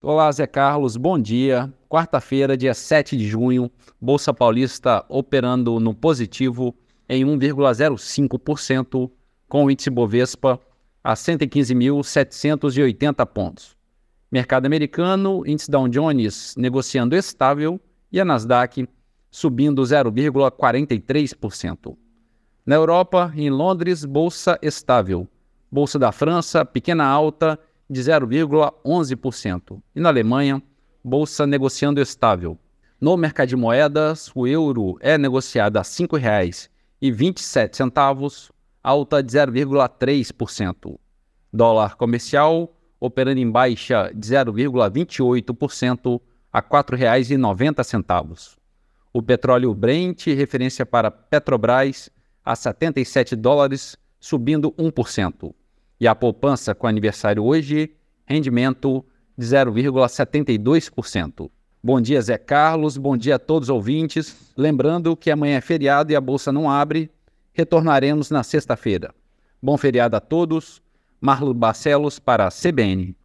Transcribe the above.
Olá, Zé Carlos, bom dia. Quarta-feira, dia 7 de junho, Bolsa Paulista operando no positivo em 1,05%, com o índice Bovespa a 115.780 pontos. Mercado americano, índice Dow Jones negociando estável e a Nasdaq subindo 0,43%. Na Europa, em Londres, bolsa estável. Bolsa da França, pequena alta de 0,11%. E na Alemanha, bolsa negociando estável. No mercado de moedas, o euro é negociado a R$ 5,27, alta de 0,3%. Dólar comercial operando em baixa de 0,28% a R$ 4,90. O petróleo Brent, referência para Petrobras, a 77 dólares, subindo 1%. E a poupança com aniversário hoje, rendimento de 0,72%. Bom dia, Zé Carlos. Bom dia a todos os ouvintes. Lembrando que amanhã é feriado e a bolsa não abre. Retornaremos na sexta-feira. Bom feriado a todos. Marlo Barcelos para a CBN.